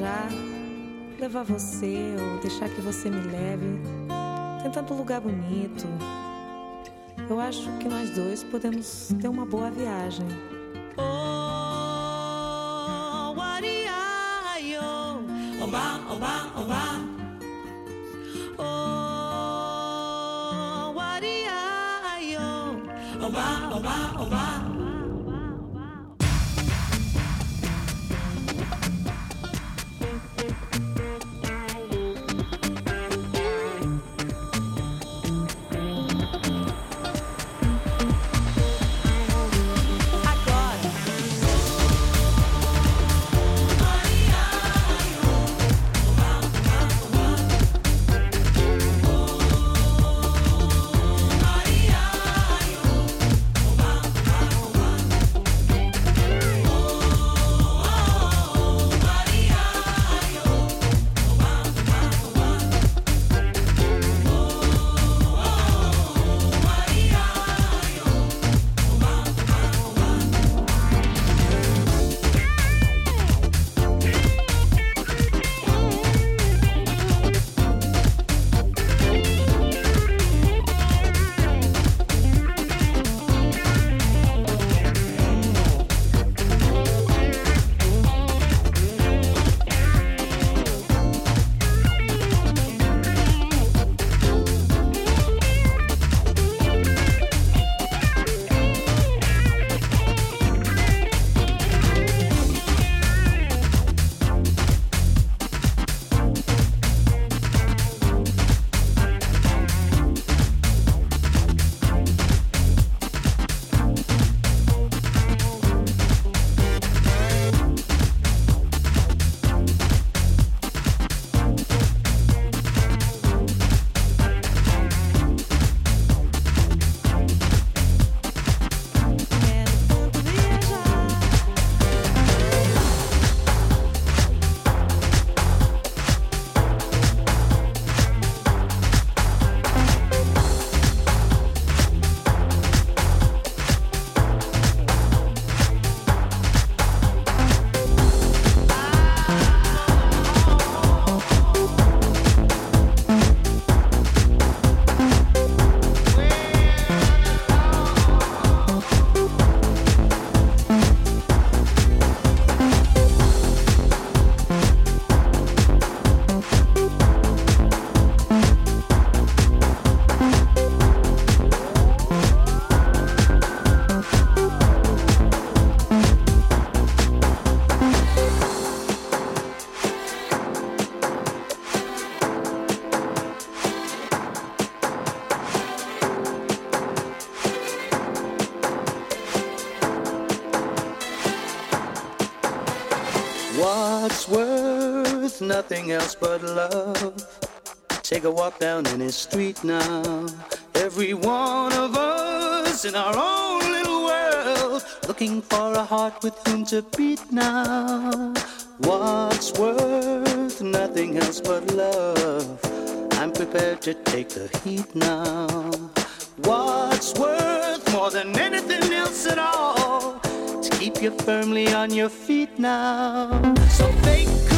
Viajar, levar você ou deixar que você me leve. Tem tanto lugar bonito. Eu acho que nós dois podemos ter uma boa viagem. Oh, wariayo, oba, oba, oba. Oh, wariayo, oba, oba, oba. Nothing else but love. Take a walk down any street now. Every one of us in our own little world, looking for a heart with whom to beat now. What's worth nothing else but love? I'm prepared to take the heat now. What's worth more than anything else at all? To keep you firmly on your feet now. So fake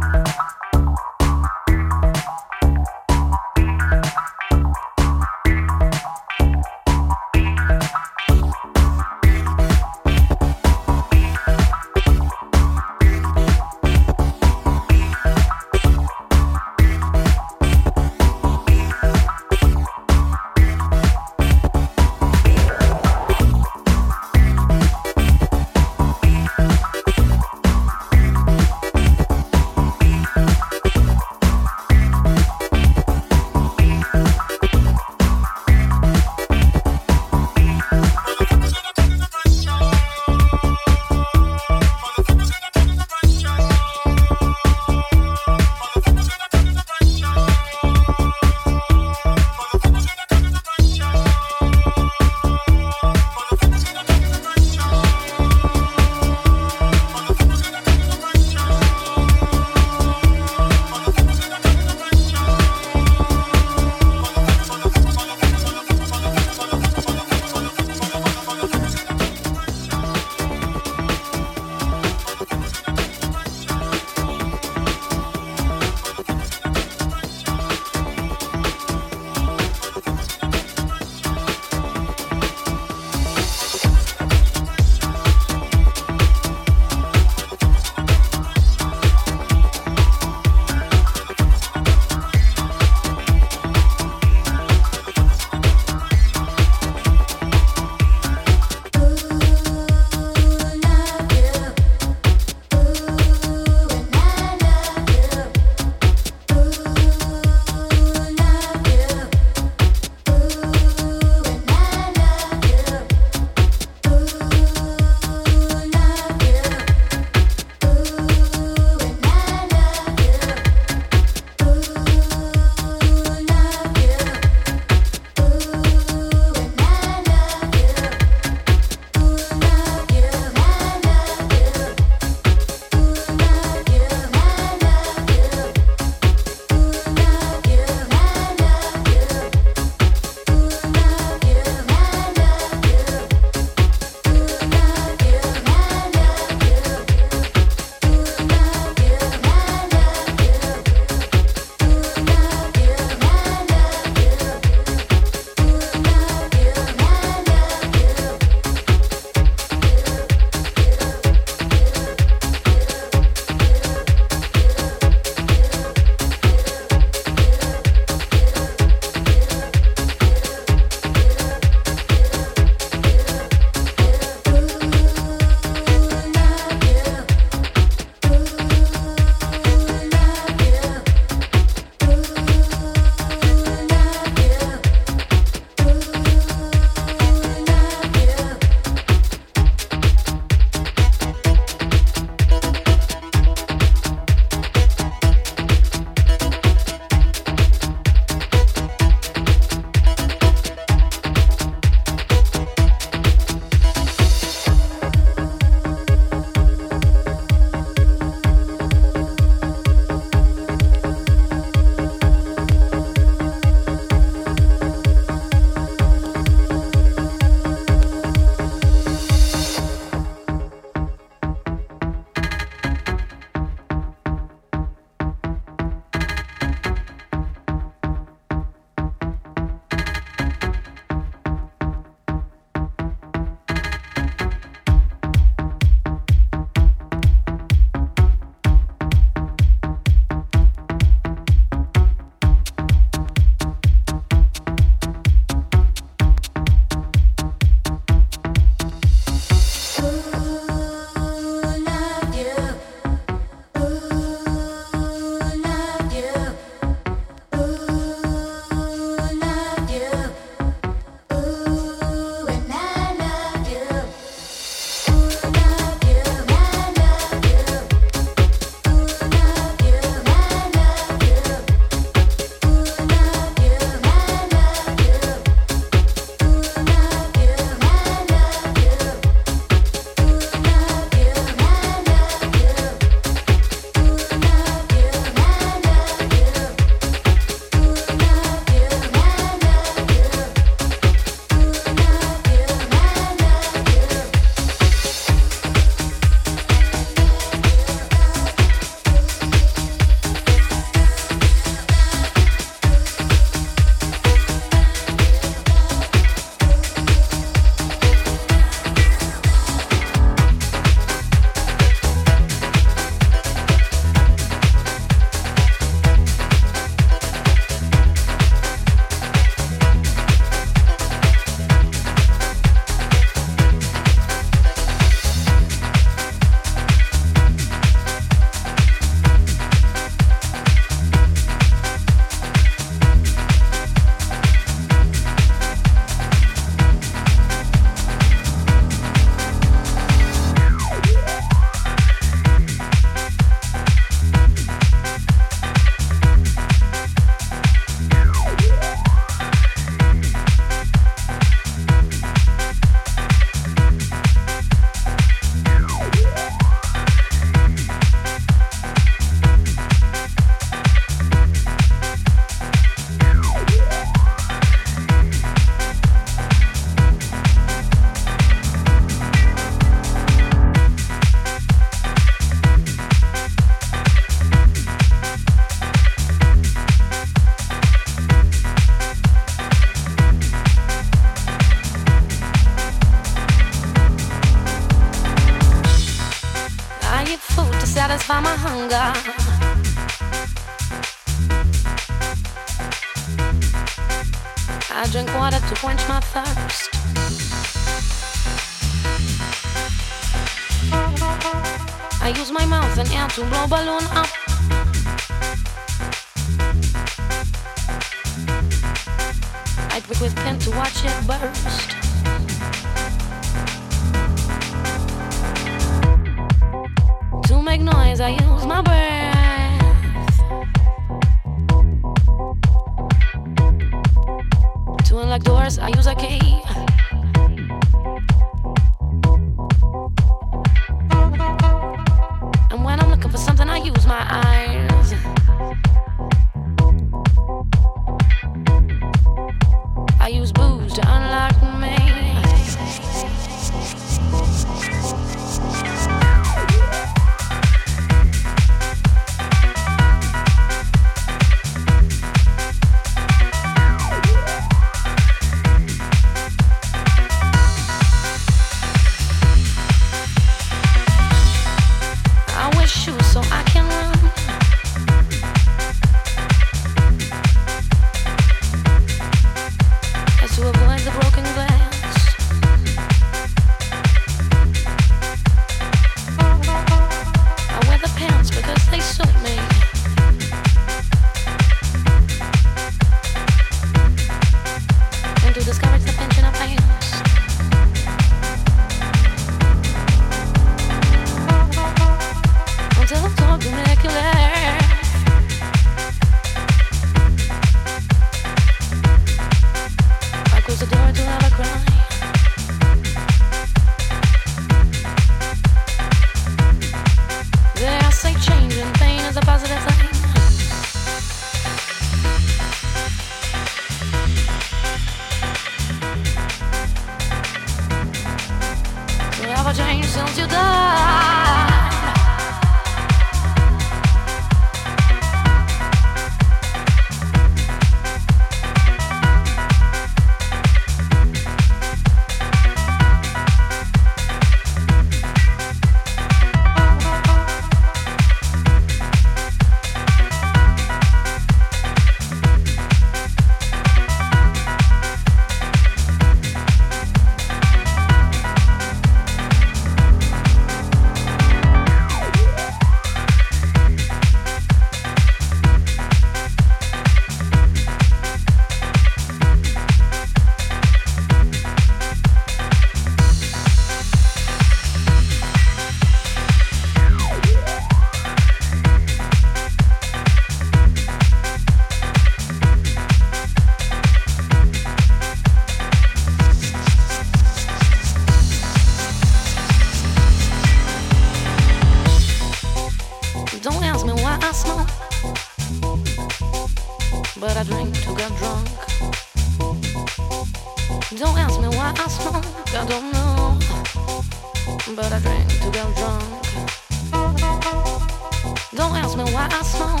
I smoke,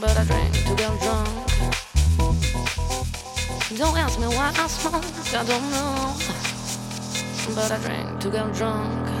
but I drink to get drunk. Don't ask me why I smoke, I don't know, but I drink to get drunk.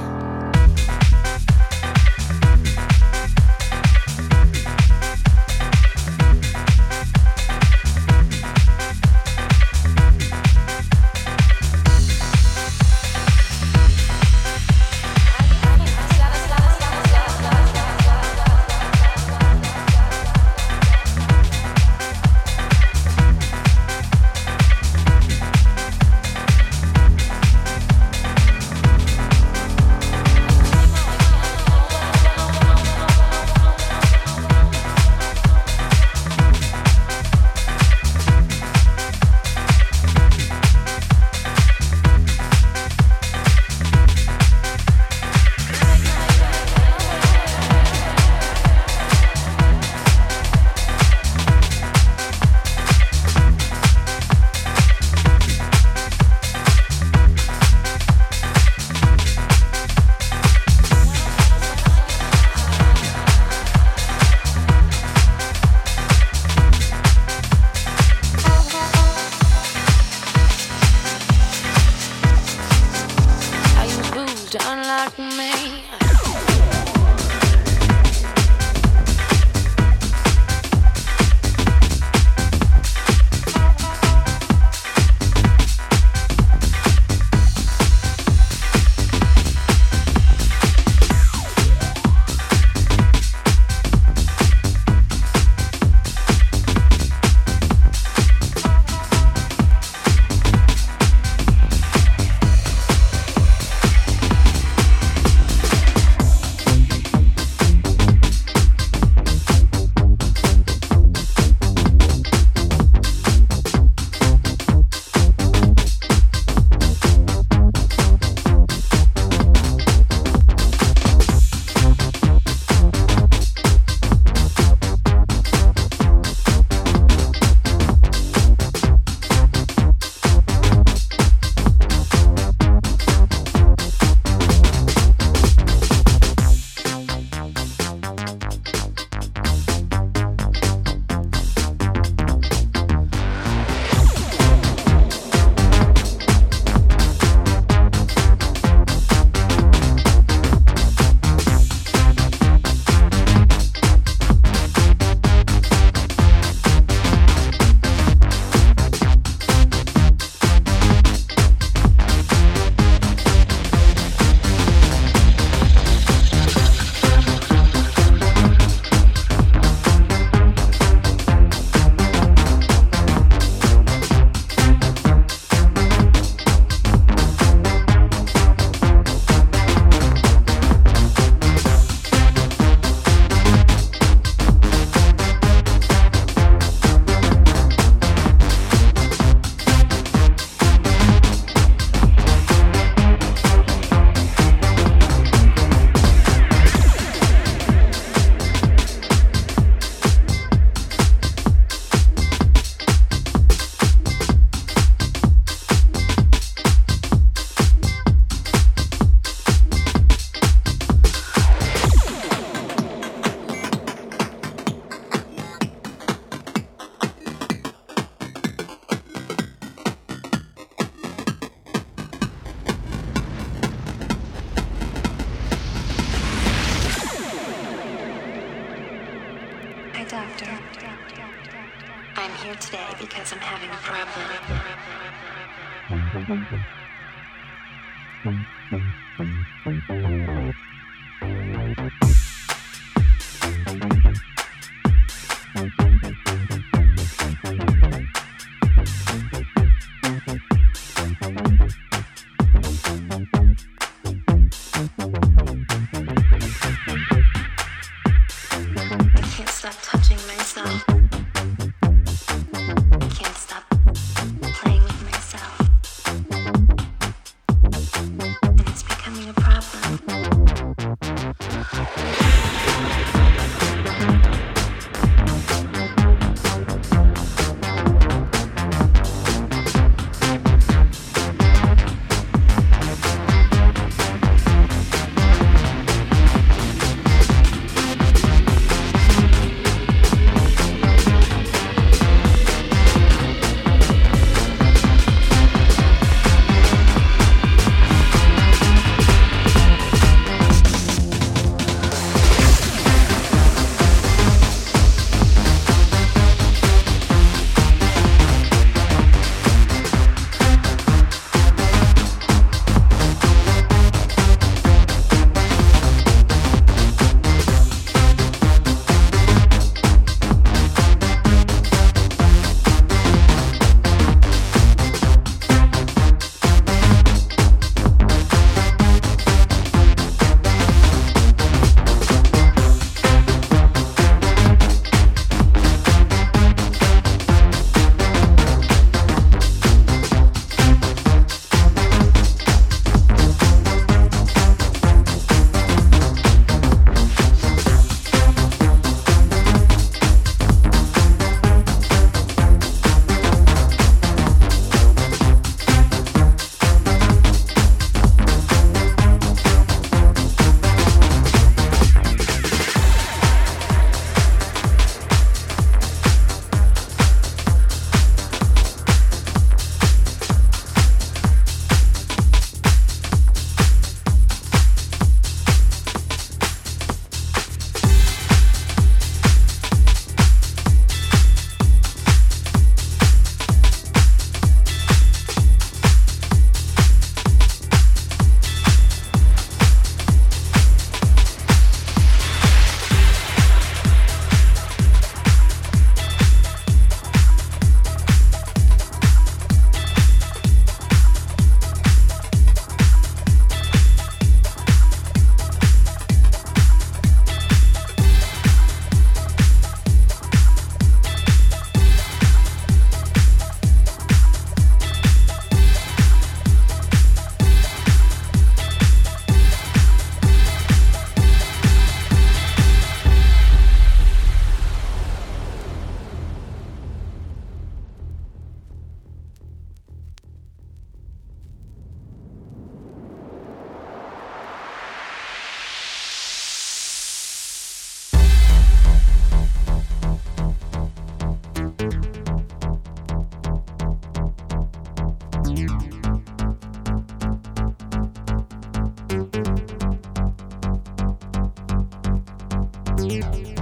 I'm having a problem. Thank you.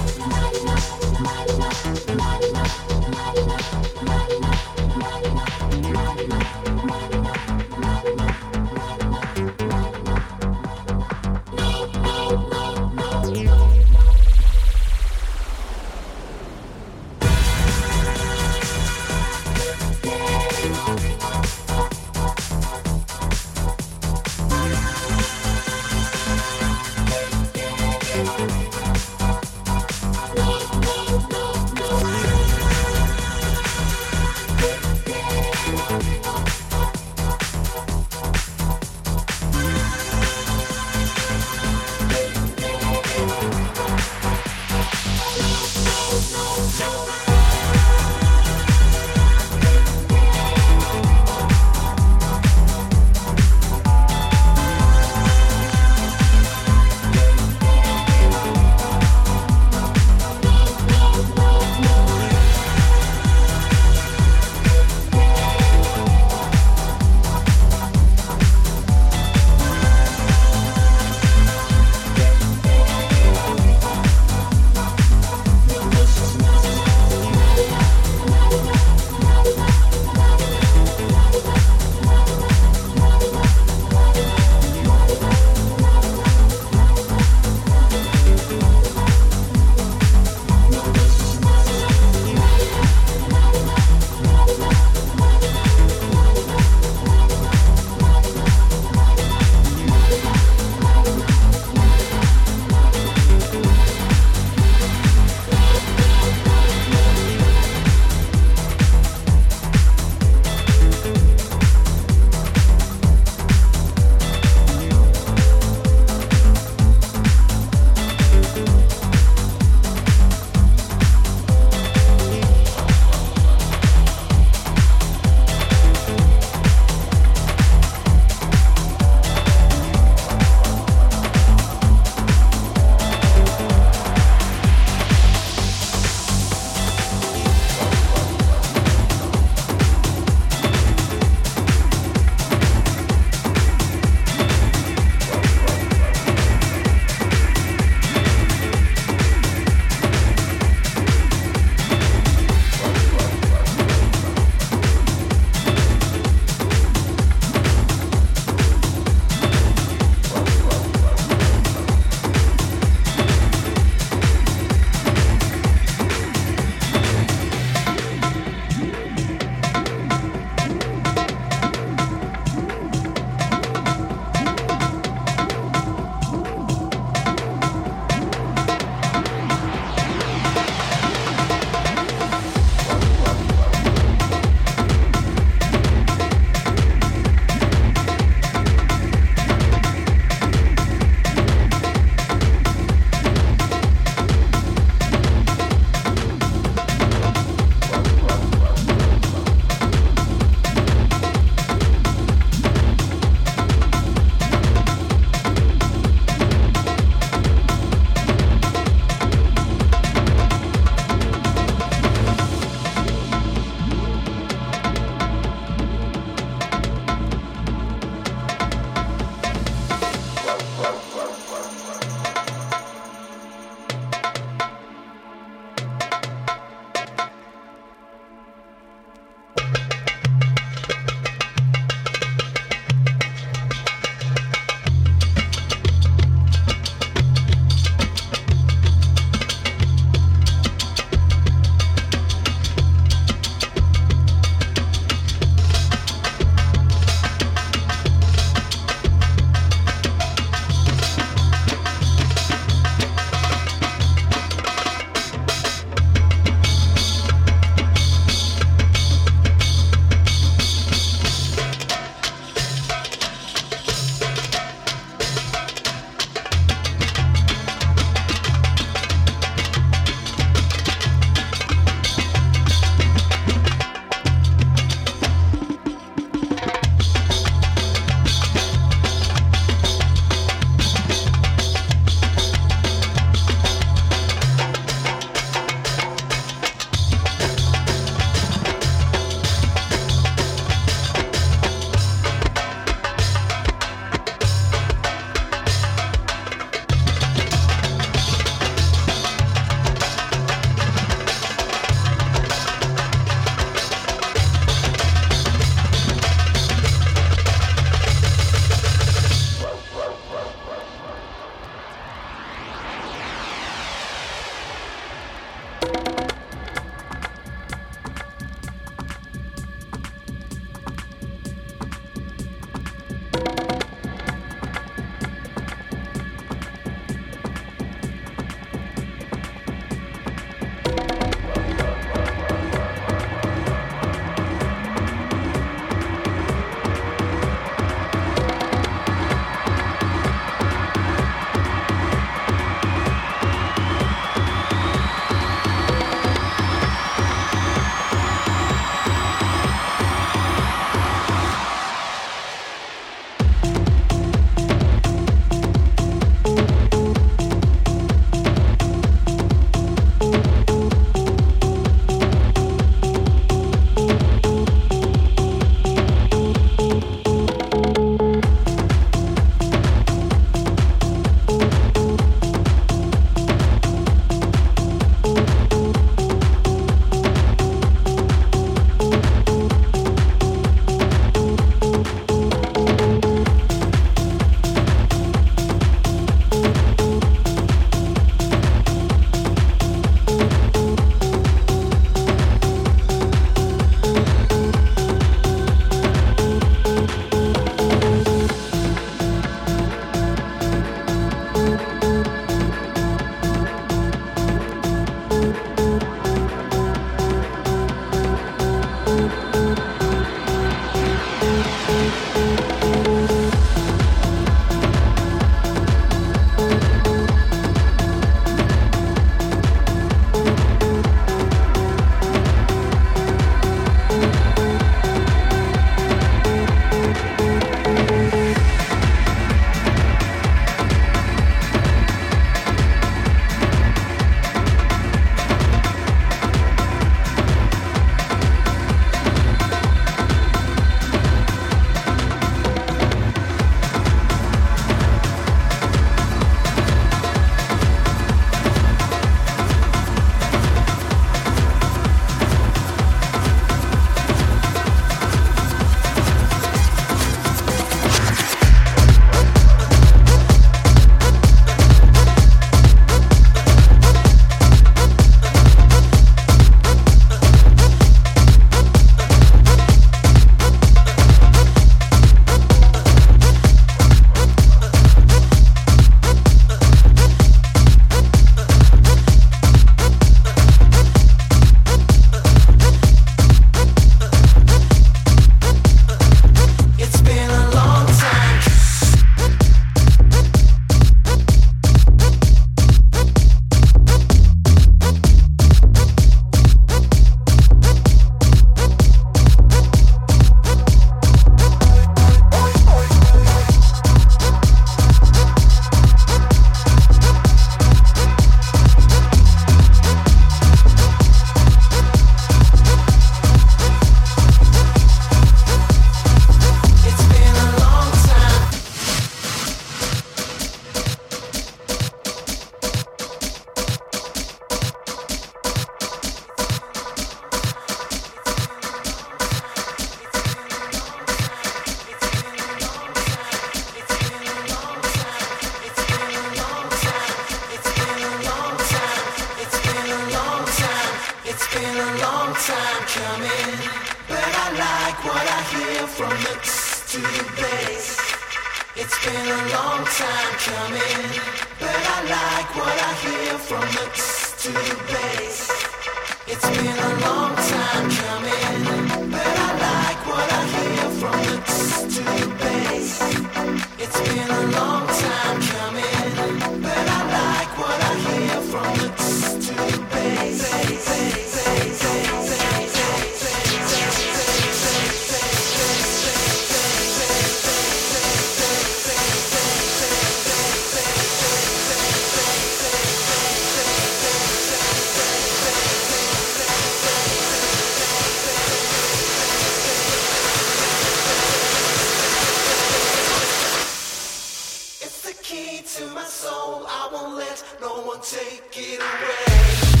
key to my soul. I won't let no one take it away.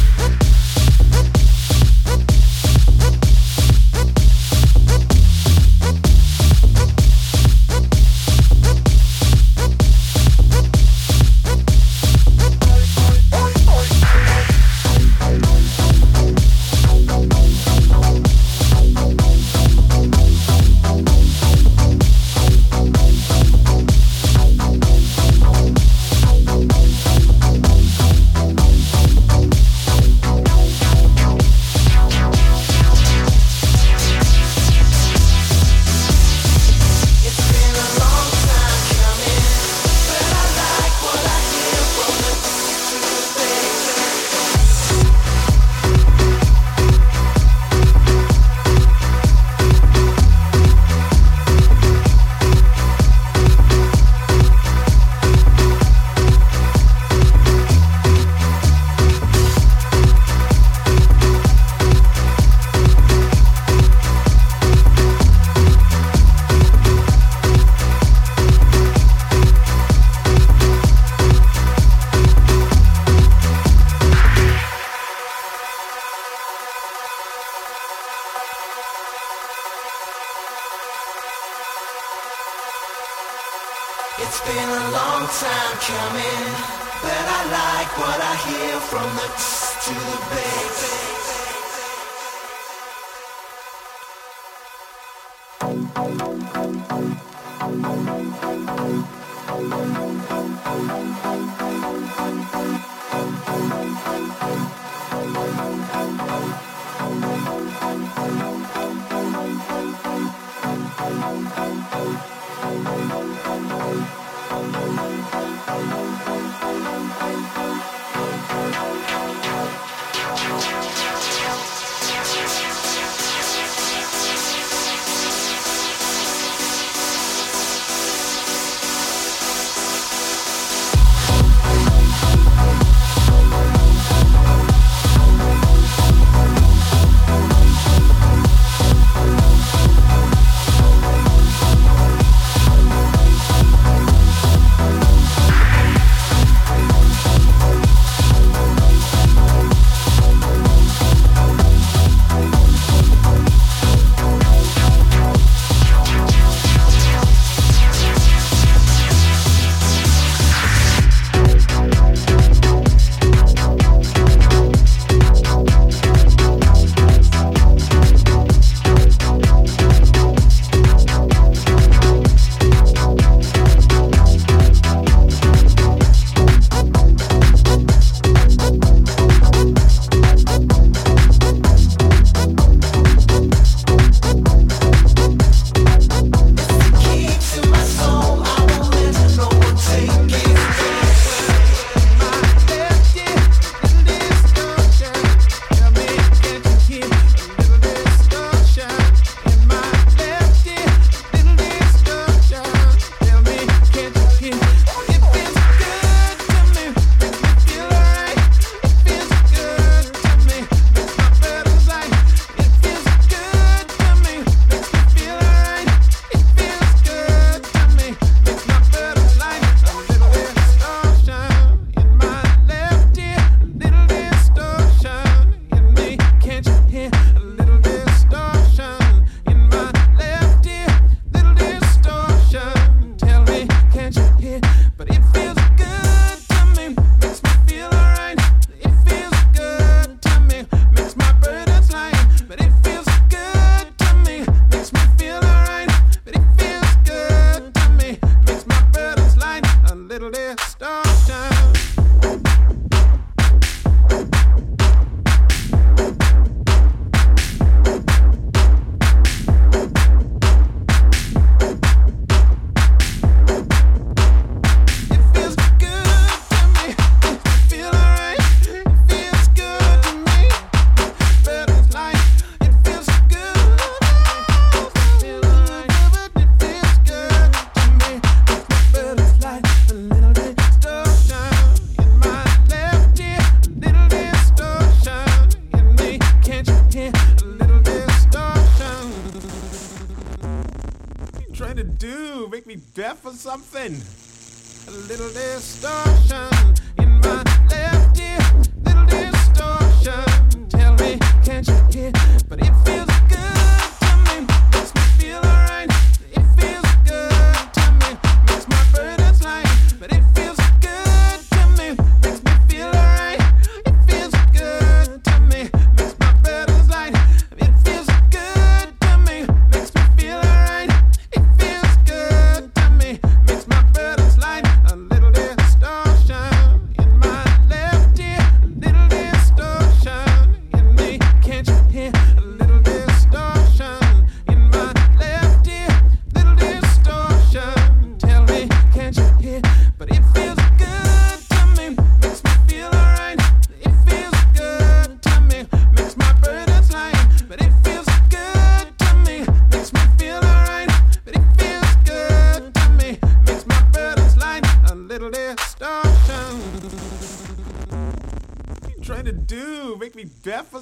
Thank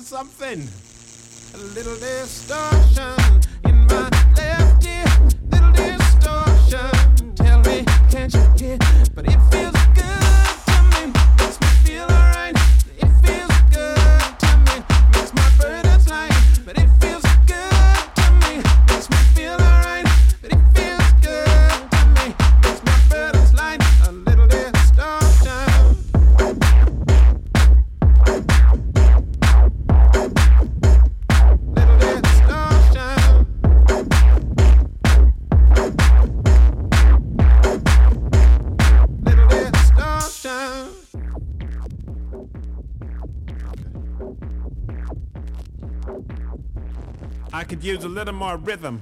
something. A little distortion. a little more rhythm.